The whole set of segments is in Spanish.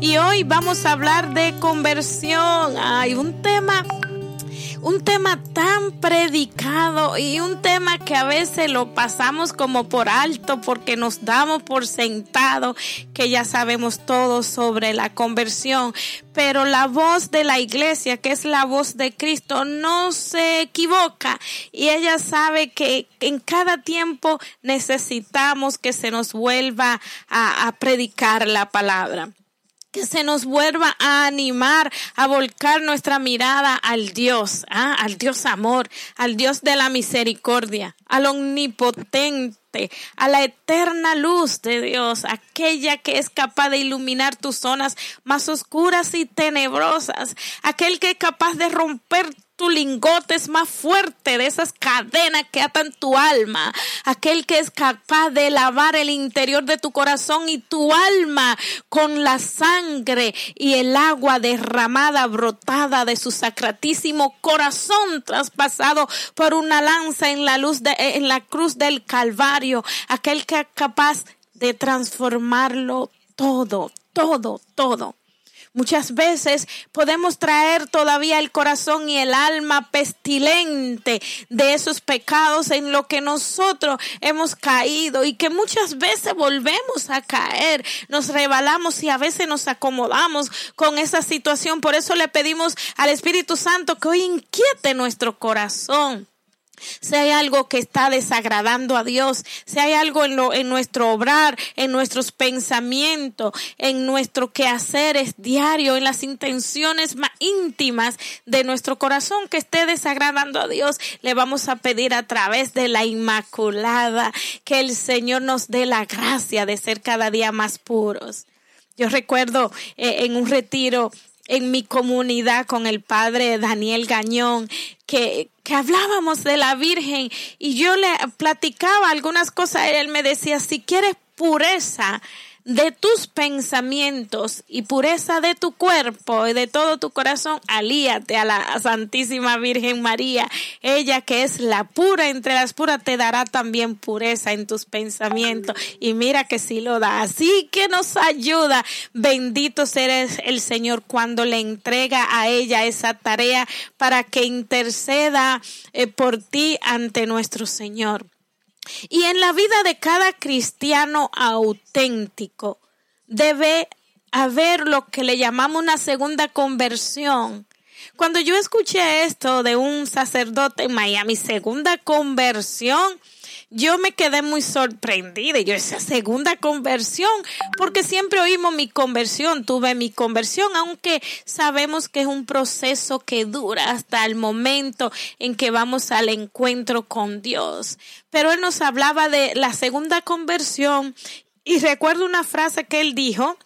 y hoy vamos a hablar de conversión. Hay un tema un tema tan predicado y un tema que a veces lo pasamos como por alto porque nos damos por sentado que ya sabemos todo sobre la conversión. Pero la voz de la iglesia, que es la voz de Cristo, no se equivoca y ella sabe que en cada tiempo necesitamos que se nos vuelva a, predicar la palabra que se nos vuelva a animar, a volcar nuestra mirada al Dios, ¿ah? al Dios amor, al Dios de la misericordia, al omnipotente, a la eterna luz de Dios, aquella que es capaz de iluminar tus zonas más oscuras y tenebrosas, aquel que es capaz de romper tu lingote es más fuerte de esas cadenas que atan tu alma. Aquel que es capaz de lavar el interior de tu corazón y tu alma con la sangre y el agua derramada, brotada de su sacratísimo corazón traspasado por una lanza en la luz de, en la cruz del Calvario. Aquel que es capaz de transformarlo todo, todo, todo. Muchas veces podemos traer todavía el corazón y el alma pestilente de esos pecados en lo que nosotros hemos caído y que muchas veces volvemos a caer, nos rebalamos y a veces nos acomodamos con esa situación. Por eso le pedimos al Espíritu Santo que hoy inquiete nuestro corazón si hay algo que está desagradando a Dios, si hay algo en, lo, en nuestro obrar, en nuestros pensamientos, en nuestro quehaceres diario, en las intenciones más íntimas de nuestro corazón que esté desagradando a Dios, le vamos a pedir a través de la Inmaculada que el Señor nos dé la gracia de ser cada día más puros. Yo recuerdo eh, en un retiro en mi comunidad con el padre Daniel Gañón, que, que hablábamos de la Virgen y yo le platicaba algunas cosas, él me decía, si quieres pureza, de tus pensamientos y pureza de tu cuerpo y de todo tu corazón, alíate a la Santísima Virgen María. Ella que es la pura entre las puras te dará también pureza en tus pensamientos. Y mira que sí lo da. Así que nos ayuda. Bendito será el Señor cuando le entrega a ella esa tarea para que interceda eh, por ti ante nuestro Señor. Y en la vida de cada cristiano auténtico debe haber lo que le llamamos una segunda conversión. Cuando yo escuché esto de un sacerdote en Miami, segunda conversión, yo me quedé muy sorprendida. Yo esa segunda conversión, porque siempre oímos mi conversión, tuve mi conversión, aunque sabemos que es un proceso que dura hasta el momento en que vamos al encuentro con Dios. Pero él nos hablaba de la segunda conversión y recuerdo una frase que él dijo,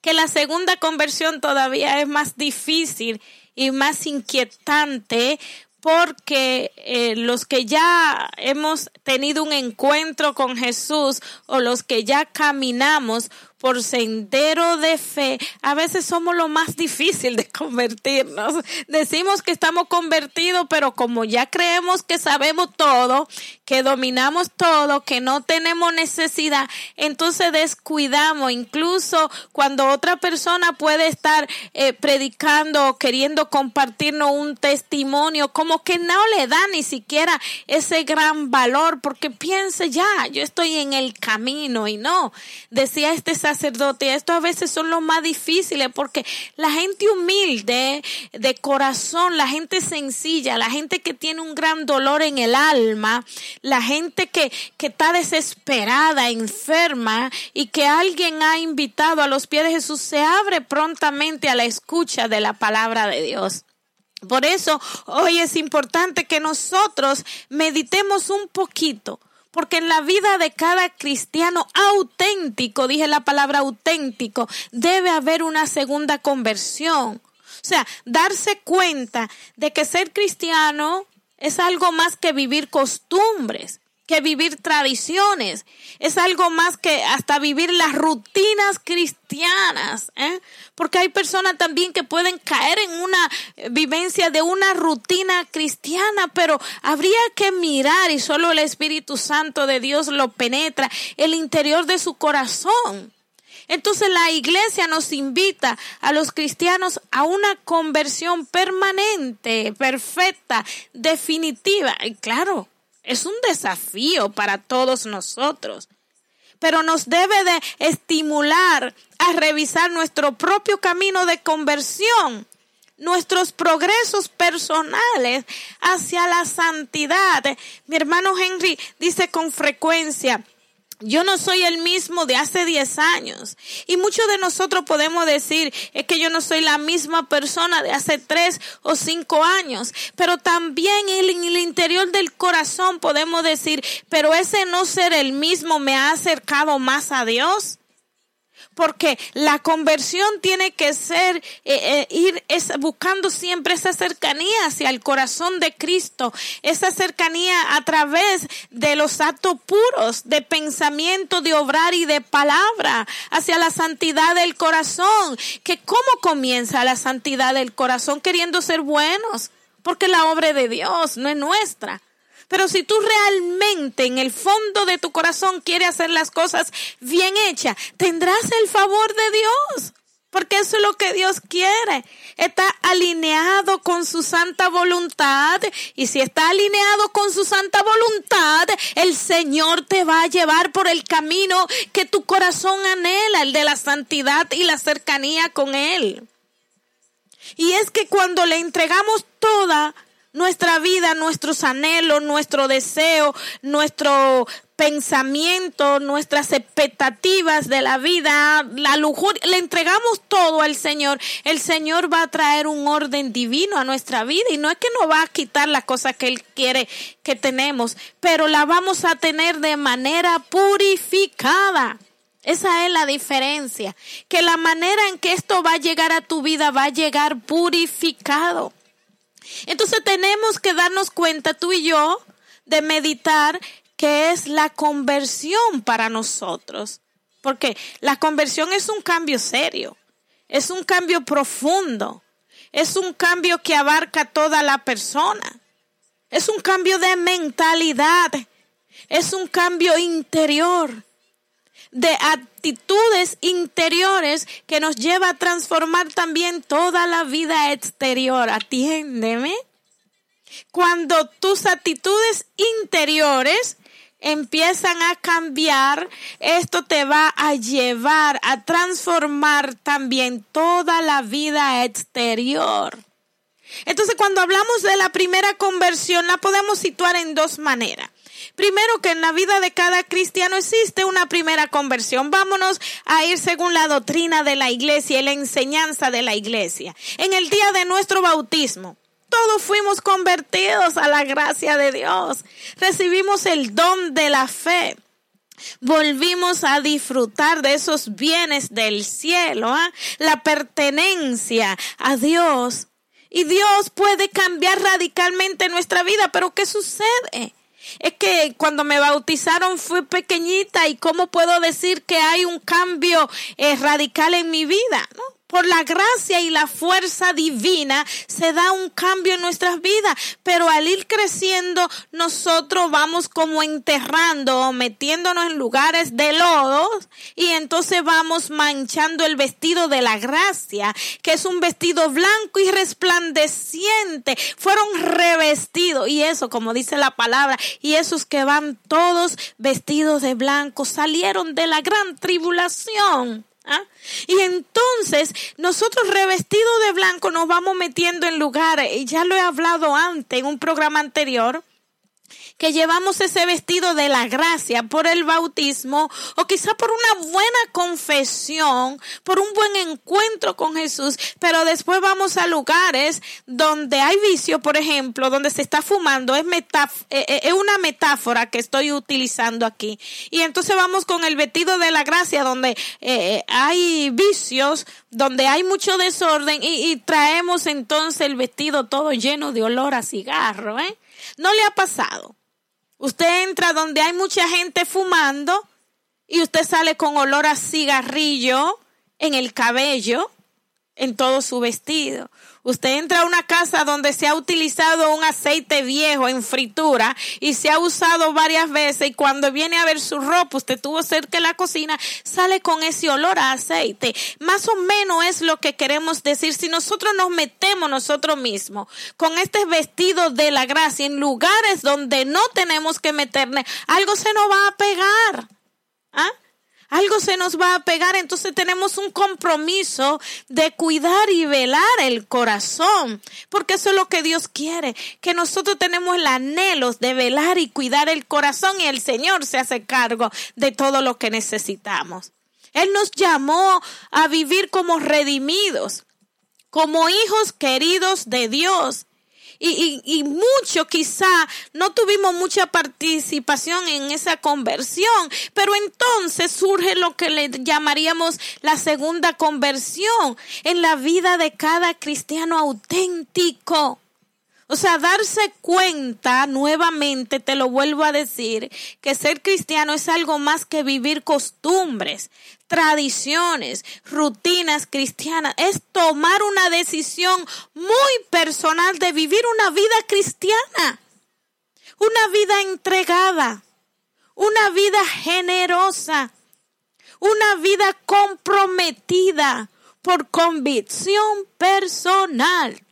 que la segunda conversión todavía es más difícil y más inquietante porque eh, los que ya hemos tenido un encuentro con Jesús o los que ya caminamos por sendero de fe, a veces somos lo más difícil de convertirnos. Decimos que estamos convertidos, pero como ya creemos que sabemos todo, que dominamos todo, que no tenemos necesidad, entonces descuidamos, incluso cuando otra persona puede estar eh, predicando o queriendo compartirnos un testimonio, como que no le da ni siquiera ese gran valor, porque piense ya, yo estoy en el camino y no, decía este sacerdote. Esto a veces son los más difíciles porque la gente humilde de corazón, la gente sencilla, la gente que tiene un gran dolor en el alma, la gente que, que está desesperada, enferma y que alguien ha invitado a los pies de Jesús, se abre prontamente a la escucha de la palabra de Dios. Por eso hoy es importante que nosotros meditemos un poquito porque en la vida de cada cristiano auténtico, dije la palabra auténtico, debe haber una segunda conversión. O sea, darse cuenta de que ser cristiano es algo más que vivir costumbres que vivir tradiciones, es algo más que hasta vivir las rutinas cristianas, ¿eh? porque hay personas también que pueden caer en una vivencia de una rutina cristiana, pero habría que mirar y solo el Espíritu Santo de Dios lo penetra, el interior de su corazón Entonces la iglesia nos invita a los cristianos a una conversión permanente, perfecta, definitiva. Y claro, es un desafío para todos nosotros, pero nos debe de estimular a revisar nuestro propio camino de conversión, nuestros progresos personales hacia la santidad. Mi hermano Henry dice con frecuencia, yo no soy el mismo de hace 10 años. Y muchos de nosotros podemos decir, es que yo no soy la misma persona de hace 3 o 5 años. Pero también en el interior del corazón podemos decir, pero ese no ser el mismo me ha acercado más a Dios porque la conversión tiene que ser eh, eh, ir buscando siempre esa cercanía hacia el corazón de Cristo, esa cercanía a través de los actos puros de pensamiento, de obrar y de palabra, hacia la santidad del corazón. Que cómo comienza la santidad del corazón queriendo ser buenos, porque la obra de Dios no es nuestra. Pero si tú realmente en el fondo de tu corazón quieres hacer las cosas bien hechas, tendrás el favor de Dios. Porque eso es lo que Dios quiere. Está alineado con su santa voluntad. Y si está alineado con su santa voluntad, el Señor te va a llevar por el camino que tu corazón anhela, el de la santidad y la cercanía con Él. Y es que cuando le entregamos toda nuestra vida, nuestros anhelos, nuestro deseo, nuestro pensamiento, nuestras expectativas de la vida, la lujuria, le entregamos todo al Señor, el Señor va a traer un orden divino a nuestra vida y no es que nos va a quitar las cosas que Él quiere que tenemos, pero la vamos a tener de manera purificada. Esa es la diferencia, que la manera en que esto va a llegar a tu vida va a llegar purificado. Entonces tenemos que darnos cuenta tú y yo de meditar que es la conversión para nosotros. Porque la conversión es un cambio serio, es un cambio profundo, es un cambio que abarca toda la persona, es un cambio de mentalidad, es un cambio interior de actitudes interiores que nos lleva a transformar también toda la vida exterior. Atiéndeme. Cuando tus actitudes interiores empiezan a cambiar, esto te va a llevar a transformar también toda la vida exterior. Entonces, cuando hablamos de la primera conversión, la podemos situar en dos maneras. Primero que en la vida de cada cristiano existe una primera conversión. Vámonos a ir según la doctrina de la iglesia y la enseñanza de la iglesia. En el día de nuestro bautismo, todos fuimos convertidos a la gracia de Dios. Recibimos el don de la fe. Volvimos a disfrutar de esos bienes del cielo, ¿ah? la pertenencia a Dios. Y Dios puede cambiar radicalmente nuestra vida, pero ¿qué sucede? Es que cuando me bautizaron fui pequeñita y cómo puedo decir que hay un cambio eh, radical en mi vida, ¿no? Por la gracia y la fuerza divina se da un cambio en nuestras vidas, pero al ir creciendo nosotros vamos como enterrando, metiéndonos en lugares de lodo y entonces vamos manchando el vestido de la gracia, que es un vestido blanco y resplandeciente, fueron revestidos y eso como dice la palabra, y esos que van todos vestidos de blanco salieron de la gran tribulación. ¿Ah? Y entonces nosotros revestidos de blanco nos vamos metiendo en lugares, y ya lo he hablado antes en un programa anterior, que llevamos ese vestido de la gracia por el bautismo o quizá por una buena confesión, por un buen encuentro con Jesús, pero después vamos a lugares donde hay vicio, por ejemplo, donde se está fumando, es, eh, eh, es una metáfora que estoy utilizando aquí. Y entonces vamos con el vestido de la gracia donde eh, hay vicios, donde hay mucho desorden y, y traemos entonces el vestido todo lleno de olor a cigarro, ¿eh? ¿No le ha pasado? Usted entra donde hay mucha gente fumando y usted sale con olor a cigarrillo en el cabello. En todo su vestido. Usted entra a una casa donde se ha utilizado un aceite viejo en fritura y se ha usado varias veces y cuando viene a ver su ropa, usted tuvo cerca de la cocina, sale con ese olor a aceite. Más o menos es lo que queremos decir. Si nosotros nos metemos nosotros mismos con este vestido de la gracia en lugares donde no tenemos que meterle, algo se nos va a pegar. ¿Ah? Algo se nos va a pegar, entonces tenemos un compromiso de cuidar y velar el corazón, porque eso es lo que Dios quiere, que nosotros tenemos el anhelo de velar y cuidar el corazón y el Señor se hace cargo de todo lo que necesitamos. Él nos llamó a vivir como redimidos, como hijos queridos de Dios y, y, mucho quizá no tuvimos mucha participación en esa conversión, pero entonces surge lo que le llamaríamos la segunda conversión en la vida de cada cristiano auténtico. O sea, darse cuenta nuevamente, te lo vuelvo a decir, que ser cristiano es algo más que vivir costumbres, tradiciones, rutinas cristianas. Es tomar una decisión muy personal de vivir una vida cristiana, una vida entregada, una vida generosa, una vida comprometida por convicción personal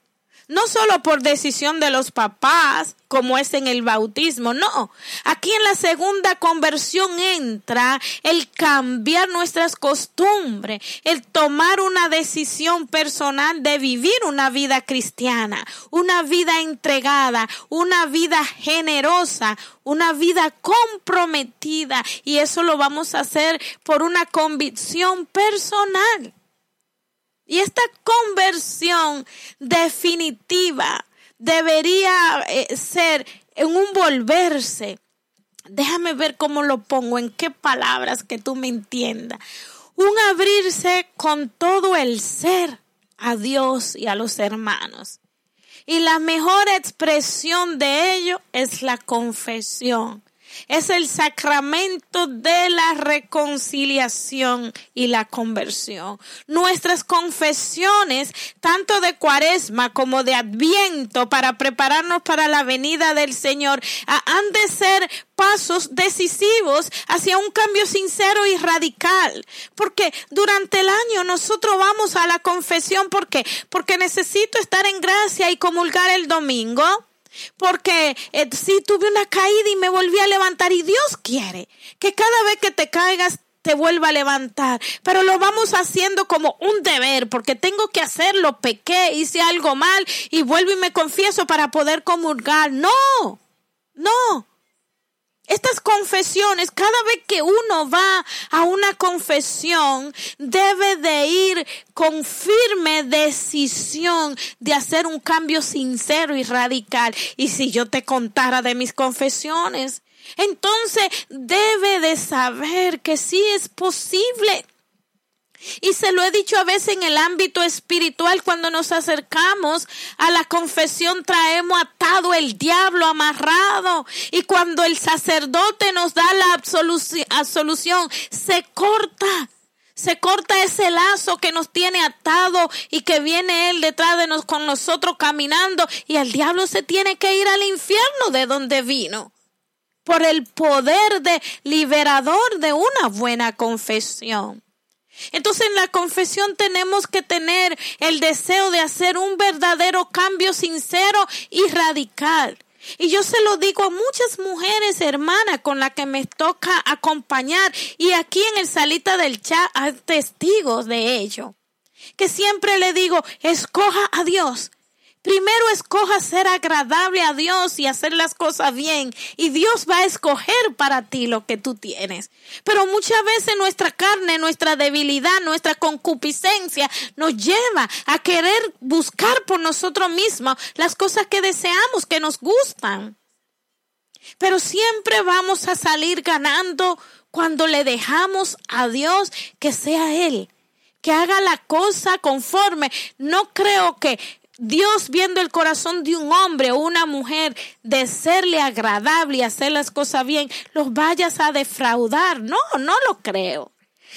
no solo por decisión de los papás, como es en el bautismo, no. Aquí en la segunda conversión entra el cambiar nuestras costumbres, el tomar una decisión personal de vivir una vida cristiana, una vida entregada, una vida generosa, una vida comprometida. Y eso lo vamos a hacer por una convicción personal. Y esta conversión definitiva debería eh, ser en un volverse. Déjame ver cómo lo pongo, en qué palabras que tú me entiendas. Un abrirse con todo el ser a Dios y a los hermanos. Y la mejor expresión de ello es la confesión es el sacramento de la reconciliación y la conversión. Nuestras confesiones, tanto de cuaresma como de adviento, para prepararnos para la venida del Señor, han de ser pasos decisivos hacia un cambio sincero y radical. Porque durante el año nosotros vamos a la confesión porque porque necesito estar en gracia y comulgar el domingo porque eh, si tuve una caída y me volví a levantar y Dios quiere que cada vez que te caigas te vuelva a levantar. Pero lo vamos haciendo como un deber, porque tengo que hacerlo, pequé, hice algo mal y vuelvo y me confieso para poder comulgar. No, no. Estas confesiones, cada vez que uno va a una confesión, debe de ir con firme decisión de hacer un cambio sincero y radical. Y si yo te contara de mis confesiones, entonces debe de saber que sí es posible y se lo he dicho a veces en el ámbito espiritual, cuando nos acercamos a la confesión traemos atado el diablo amarrado. Y cuando el sacerdote nos da la absolución, se corta. Se corta ese lazo que nos tiene atado y que viene Él detrás de nos con nosotros caminando y el diablo se tiene que ir al infierno de donde vino por el poder de liberador de una buena confesión. Entonces en la confesión tenemos que tener el deseo de hacer un verdadero cambio sincero y radical. Y yo se lo digo a muchas mujeres hermanas con las que me toca acompañar y aquí en el salita del chat hay testigos de ello. Que siempre le digo, escoja a Dios, Primero escoja ser agradable a Dios y hacer las cosas bien. Y Dios va a escoger para ti lo que tú tienes. Pero muchas veces nuestra carne, nuestra debilidad, nuestra concupiscencia nos lleva a querer buscar por nosotros mismos las cosas que deseamos, que nos gustan. Pero siempre vamos a salir ganando cuando le dejamos a Dios que sea Él que haga la cosa conforme. No creo que Dios viendo el corazón de un hombre o una mujer de serle agradable y hacer las cosas bien, los vayas a defraudar. No, no lo creo.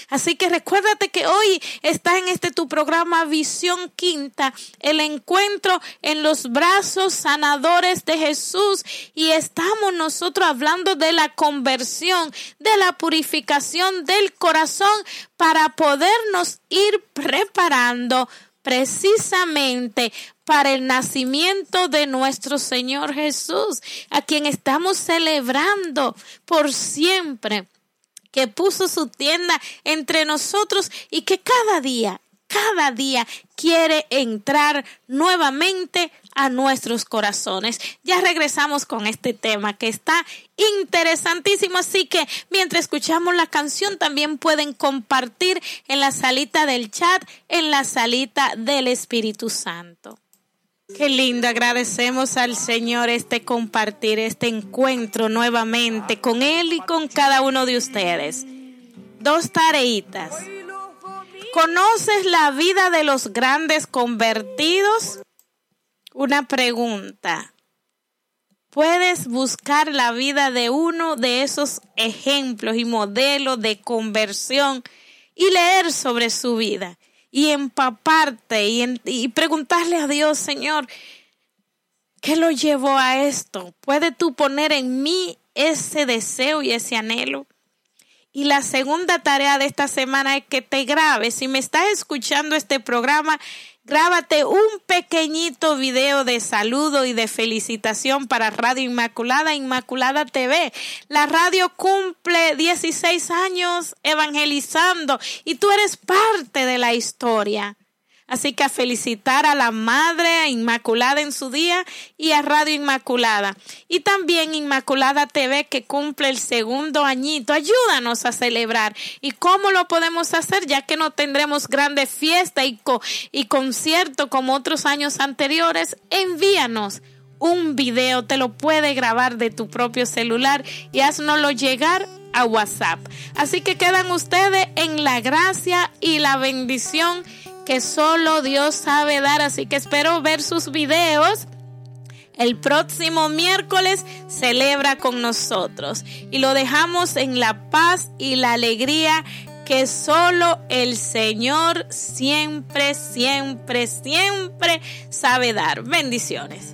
Así que recuérdate que hoy está en este tu programa Visión Quinta, el encuentro en los brazos sanadores de Jesús y estamos nosotros hablando de la conversión, de la purificación del corazón para podernos ir preparando precisamente para el nacimiento de nuestro Señor Jesús, a quien estamos celebrando por siempre que puso su tienda entre nosotros y que cada día, cada día quiere entrar nuevamente a nuestros corazones. Ya regresamos con este tema que está interesantísimo, así que mientras escuchamos la canción también pueden compartir en la salita del chat, en la salita del Espíritu Santo. Qué lindo, agradecemos al Señor este compartir, este encuentro nuevamente con Él y con cada uno de ustedes. Dos tareitas. ¿Conoces la vida de los grandes convertidos? Una pregunta. Puedes buscar la vida de uno de esos ejemplos y modelos de conversión y leer sobre su vida y empaparte y, preguntarle a Dios, Señor, ¿qué lo llevó a esto? ¿Puede tú poner en mí ese deseo y ese anhelo? Y la segunda tarea de esta semana es que te grabes. Si me estás escuchando este programa, Grábate un pequeñito video de saludo y de felicitación para Radio Inmaculada, Inmaculada TV. La radio cumple 16 años evangelizando y tú eres parte de la historia. Así que a felicitar a la Madre Inmaculada en su día y a Radio Inmaculada. Y también Inmaculada TV que cumple el segundo añito. Ayúdanos a celebrar. ¿Y cómo lo podemos hacer? Ya que no tendremos grandes fiestas y, y conciertos como otros años anteriores, envíanos un video, te lo puede grabar de tu propio celular y haznoslo llegar a WhatsApp. Así que quedan ustedes en la gracia y la bendición que solo Dios sabe dar. Así que espero ver sus videos. El próximo miércoles celebra con nosotros y lo dejamos en la paz y la alegría que solo el Señor siempre, siempre, siempre sabe dar. Bendiciones.